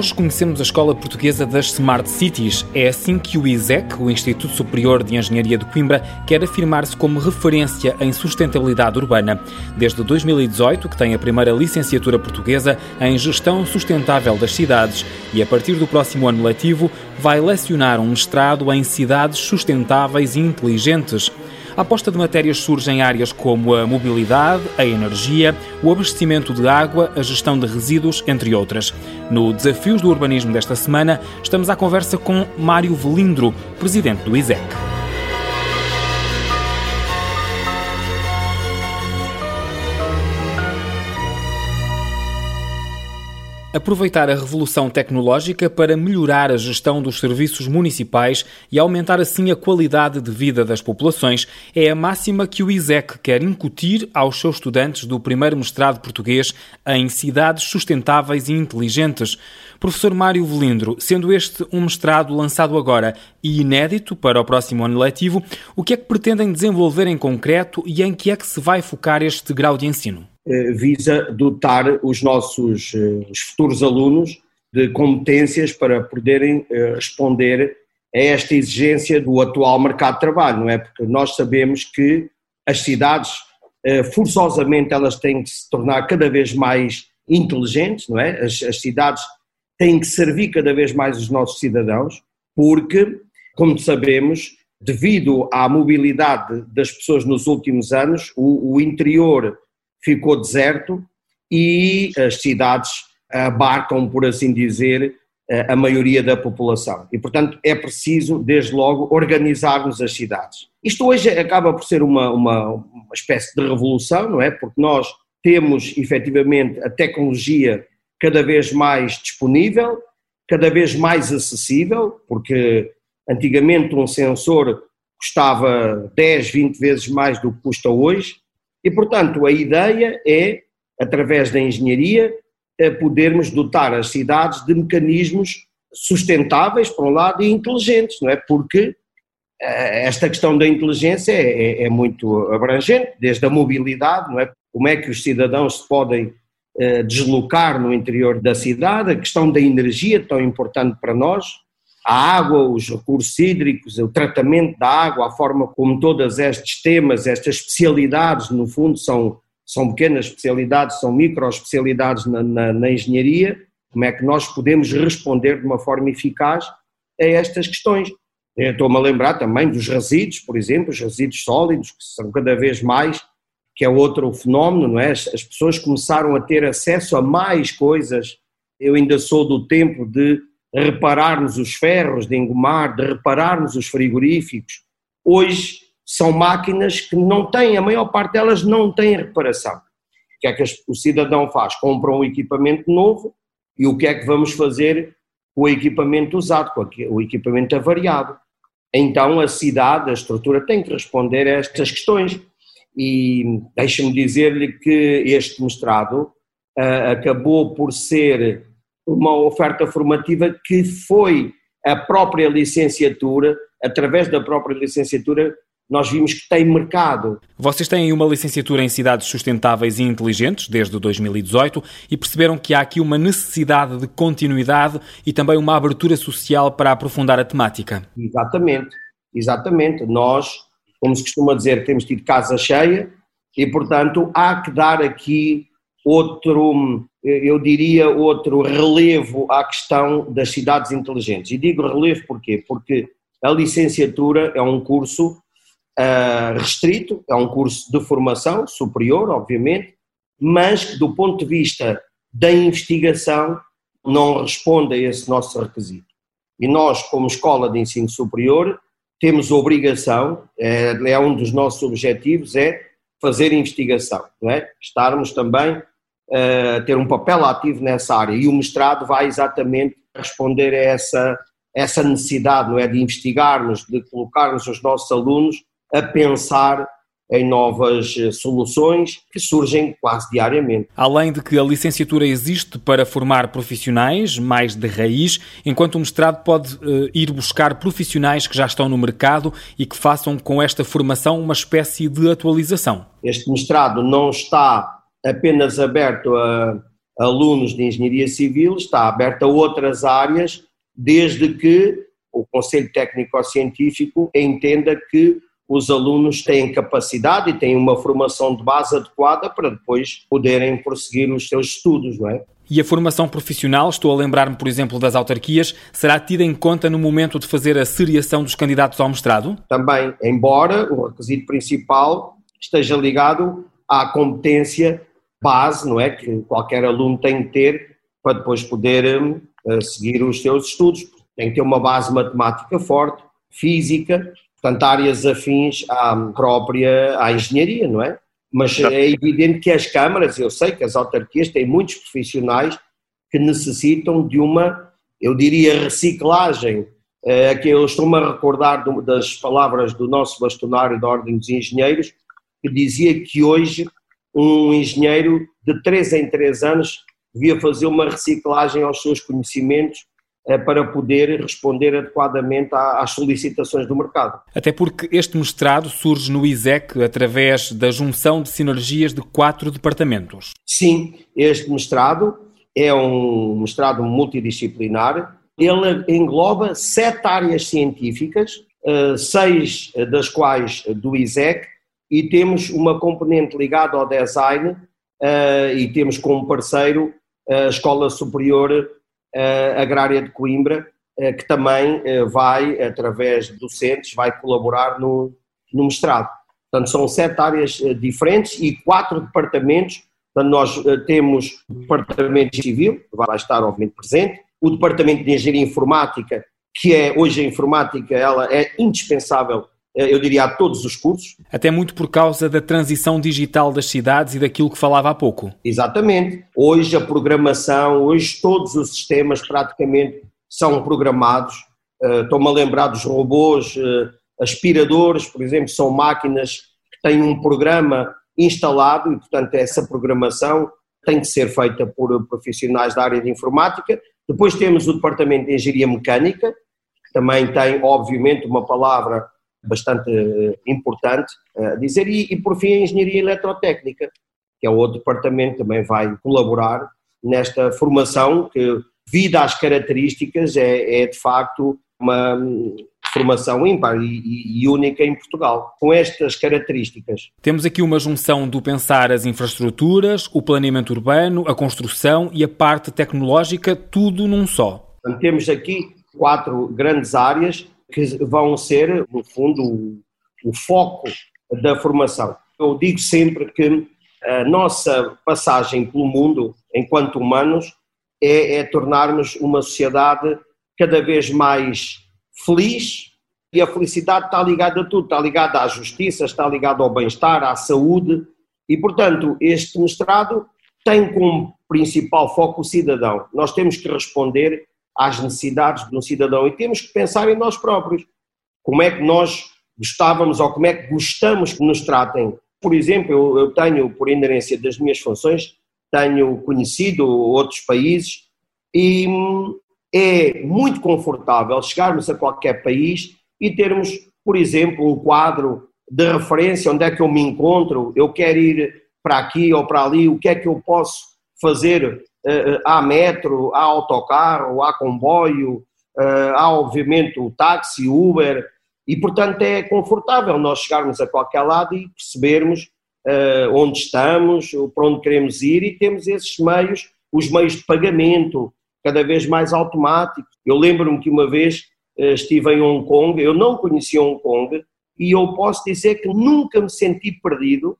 Hoje conhecemos a Escola Portuguesa das Smart Cities. É assim que o ISEC, o Instituto Superior de Engenharia de Coimbra, quer afirmar-se como referência em sustentabilidade urbana. Desde 2018, que tem a primeira licenciatura portuguesa em Gestão Sustentável das Cidades e, a partir do próximo ano letivo, vai lecionar um mestrado em Cidades Sustentáveis e Inteligentes. A aposta de matérias surge em áreas como a mobilidade, a energia, o abastecimento de água, a gestão de resíduos, entre outras. No Desafios do Urbanismo desta semana, estamos à conversa com Mário Velindro, presidente do ISEC. Aproveitar a revolução tecnológica para melhorar a gestão dos serviços municipais e aumentar assim a qualidade de vida das populações é a máxima que o ISEC quer incutir aos seus estudantes do primeiro mestrado português em cidades sustentáveis e inteligentes. Professor Mário Velindro, sendo este um mestrado lançado agora e inédito para o próximo ano letivo, o que é que pretendem desenvolver em concreto e em que é que se vai focar este grau de ensino? Eh, visa dotar os nossos eh, os futuros alunos de competências para poderem eh, responder a esta exigência do atual mercado de trabalho, não é? Porque nós sabemos que as cidades, forçosamente, elas têm que se tornar cada vez mais inteligentes, não é? As, as cidades têm que servir cada vez mais os nossos cidadãos, porque, como sabemos, devido à mobilidade das pessoas nos últimos anos, o, o interior ficou deserto e as cidades abarcam, por assim dizer, a maioria da população. E, portanto, é preciso, desde logo, organizarmos as cidades. Isto hoje acaba por ser uma, uma, uma espécie de revolução, não é? Porque nós temos, efetivamente, a tecnologia cada vez mais disponível, cada vez mais acessível, porque antigamente um sensor custava 10, 20 vezes mais do que custa hoje, e, portanto, a ideia é, através da engenharia, é podermos dotar as cidades de mecanismos sustentáveis, por um lado, e inteligentes, não é? Porque eh, esta questão da inteligência é, é, é, muito abrangente, desde a mobilidade, não é? Como é que os cidadãos se podem eh, deslocar no interior da cidade, a questão da energia, tão importante para nós, a água, os recursos hídricos, o tratamento da água, a forma como todos estes temas, estas especialidades, no fundo, são, são pequenas especialidades, são micro-especialidades na, na, na engenharia, como é que nós podemos responder de uma forma eficaz a estas questões. Estou-me a lembrar também dos resíduos, por exemplo, os resíduos sólidos, que são cada vez mais, que é outro fenómeno, não é? As pessoas começaram a ter acesso a mais coisas. Eu ainda sou do tempo de repararmos os ferros de engomar, de repararmos os frigoríficos. Hoje são máquinas que não têm, a maior parte delas não têm reparação. O que é que o cidadão faz? Compra um equipamento novo e o que é que vamos fazer com o equipamento usado, com o equipamento avariado? Então a cidade, a estrutura tem que responder a estas questões. E deixe-me dizer-lhe que este mestrado uh, acabou por ser uma oferta formativa que foi a própria licenciatura, através da própria licenciatura, nós vimos que tem mercado. Vocês têm uma licenciatura em cidades sustentáveis e inteligentes desde 2018 e perceberam que há aqui uma necessidade de continuidade e também uma abertura social para aprofundar a temática. Exatamente, exatamente. Nós, como se costuma dizer, temos tido casa cheia e, portanto, há que dar aqui outro, eu diria, outro relevo à questão das cidades inteligentes. E digo relevo porquê? Porque a licenciatura é um curso uh, restrito, é um curso de formação superior, obviamente, mas que do ponto de vista da investigação não responde a esse nosso requisito. E nós, como escola de ensino superior, temos obrigação, é, é um dos nossos objetivos, é fazer investigação, não é? Estarmos também uh, ter um papel ativo nessa área e o mestrado vai exatamente responder a essa, essa necessidade, não é, de investigarmos, de colocarmos os nossos alunos a pensar em novas eh, soluções que surgem quase diariamente. Além de que a licenciatura existe para formar profissionais mais de raiz, enquanto o mestrado pode uh, ir buscar profissionais que já estão no mercado e que façam com esta formação uma espécie de atualização. Este mestrado não está apenas aberto a, alunos de engenharia civil, está aberta a outras áreas, desde que o Conselho Técnico-Científico entenda que os alunos têm capacidade e têm uma formação de base adequada para depois poderem prosseguir os seus estudos, não é? E a formação profissional, estou a lembrar-me, por exemplo, das autarquias, será tida em conta no momento de fazer a seriação dos candidatos ao mestrado? Também, embora o requisito principal esteja ligado à competência base, não é? Que qualquer aluno tem que ter para depois poder uh, seguir os seus estudos. Tem que ter uma base matemática forte, física, portanto, áreas afins à própria à engenharia, não é? Mas é evidente que as câmaras, eu sei que as autarquias têm muitos profissionais que necessitam de uma, eu diria, reciclagem. É, que eu estou-me a recordar das palavras do nosso bastonário da Ordem dos Engenheiros, que dizia que hoje um engenheiro de 3 em 3 anos devia fazer uma reciclagem aos seus conhecimentos eh, para poder responder adequadamente às solicitações do mercado. Até porque este mestrado surge no ISEC através da junção de sinergias de quatro departamentos. Sim, este mestrado é um mestrado multidisciplinar. Ele engloba sete áreas científicas, eh, seis das quais do ISEC, e temos uma componente ligada ao design uh, e temos como parceiro a Escola Superior uh, Agrária de Coimbra, uh, que também vai, através de docentes, vai colaborar no, no mestrado. Portanto, são sete áreas diferentes e quatro departamentos. Portanto, nós temos o Departamento Civil, que vai estar obviamente presente, o Departamento de Engenharia Informática, que é, hoje a informática, ela é indispensável eu diria, a todos os cursos. Até muito por causa da transição digital das cidades e daquilo que falava há pouco. Exatamente. Hoje a programação, hoje todos os sistemas praticamente são programados. Eh, estou-me a lembrar dos robôs, eh, aspiradores, por exemplo, são máquinas que têm um programa instalado e, portanto, essa programação tem que ser feita por profissionais da área de informática. Depois temos o Departamento de Engenharia Mecânica, que também tem, obviamente, uma palavra bastante eh, importante a dizer, e, e por fim a engenharia eletrotécnica, que é outro departamento que também vai colaborar nesta formação que, devido às características, é, é de facto uma hum, formação ímpar e, e, única em Portugal, com estas características. Temos aqui uma junção do pensar as infraestruturas, o planeamento urbano, a construção e a parte tecnológica, tudo num só. Temos aqui quatro grandes áreas que vão ser, no fundo, o, o foco da formação. Eu digo sempre que a nossa passagem pelo mundo, enquanto humanos, é, é tornarmos uma sociedade cada vez mais feliz e a felicidade está ligada a tudo, está ligada à justiça, está ligada ao bem-estar, à saúde e, portanto, este mestrado tem como principal foco o cidadão. Nós temos que responder às necessidades de um cidadão e temos que pensar em nós próprios. Como é que nós gostávamos ou como é que gostamos que nos tratem? Por exemplo, eu, eu tenho, por inerência das minhas funções, tenho conhecido outros países e hum, é muito confortável chegarmos a qualquer país e termos, por exemplo, um quadro de referência, onde é que eu me encontro, eu quero ir para aqui ou para ali, o que é que eu posso fazer uh, há metro, há autocarro, há comboio, uh, há obviamente o táxi, Uber, e portanto é confortável nós chegarmos a qualquer lado e percebermos onde estamos, para onde queremos ir e temos esses meios, os meios de pagamento cada vez mais automáticos. Eu lembro-me que uma vez estive em Hong Kong, eu não conhecia Hong Kong e eu posso dizer que nunca me senti perdido.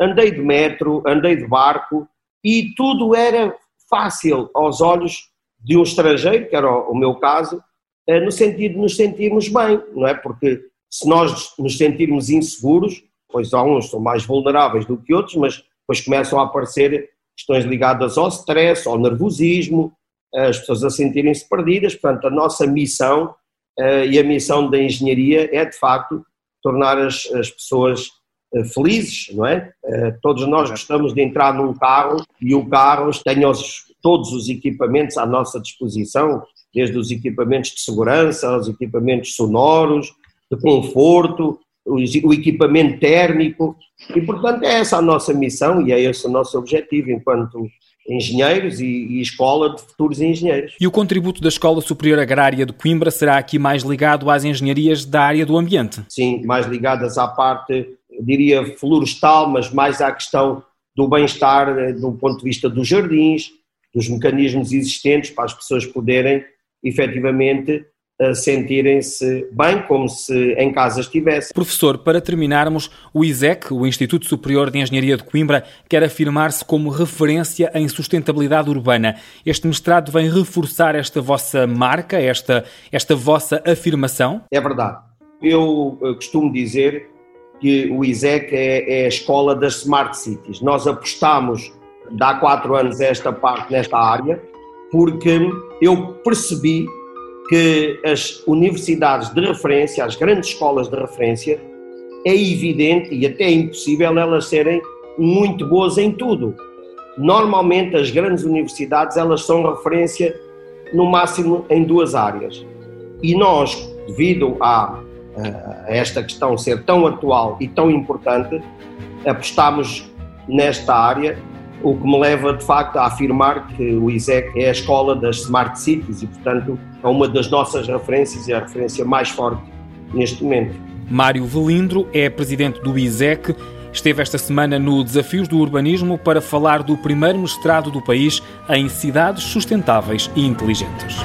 Andei de metro, andei de barco e tudo era fácil aos olhos de um estrangeiro, que era o meu caso, eh, no sentido de nos sentirmos bem, não é? Porque se nós nos sentirmos inseguros, pois há uns são mais vulneráveis do que outros, mas depois começam a aparecer questões ligadas ao stress, ao nervosismo, as pessoas a sentirem-se perdidas. Portanto, a nossa missão eh, e a missão da engenharia é, de facto, tornar as, as pessoas eh, felizes, não é? Eh, todos nós gostamos de entrar num carro e o carro tem os, todos os equipamentos à nossa disposição, desde os equipamentos de segurança, aos equipamentos sonoros, de conforto, o equipamento térmico, e portanto é essa a nossa missão e é esse o nosso objetivo enquanto engenheiros e, e, escola de futuros engenheiros. E o contributo da Escola Superior Agrária de Coimbra será aqui mais ligado às engenharias da área do ambiente? Sim, mais ligadas à parte, diria, florestal, mas mais à questão do bem-estar eh, do ponto de vista dos jardins, dos mecanismos existentes para as pessoas poderem efetivamente sentirem-se bem, como se em casa estivessem. Professor, para terminarmos, o ISEC, o Instituto Superior de Engenharia de Coimbra, quer afirmar-se como referência em sustentabilidade urbana. Este mestrado vem reforçar esta vossa marca, esta, esta vossa afirmação? É verdade. Eu costumo dizer que o ISEC é, é a escola das Smart Cities. Nós apostamos, há quatro anos, esta parte nesta área, porque eu percebi que as universidades de referência, as grandes escolas de referência, é evidente e até impossível elas serem muito boas em tudo. Normalmente as grandes universidades elas são referência no máximo em duas áreas. E nós, devido a esta questão ser tão atual e tão importante, apostamos nesta área o que me leva de facto a afirmar que o ISEC é a escola das Smart Cities e, portanto, é uma das nossas referências e a referência mais forte neste momento. Mário Velindro é presidente do ISEC. Esteve esta semana no Desafios do Urbanismo para falar do primeiro mestrado do país em cidades sustentáveis e inteligentes.